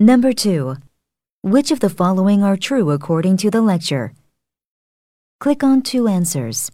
Number 2. Which of the following are true according to the lecture? Click on two answers.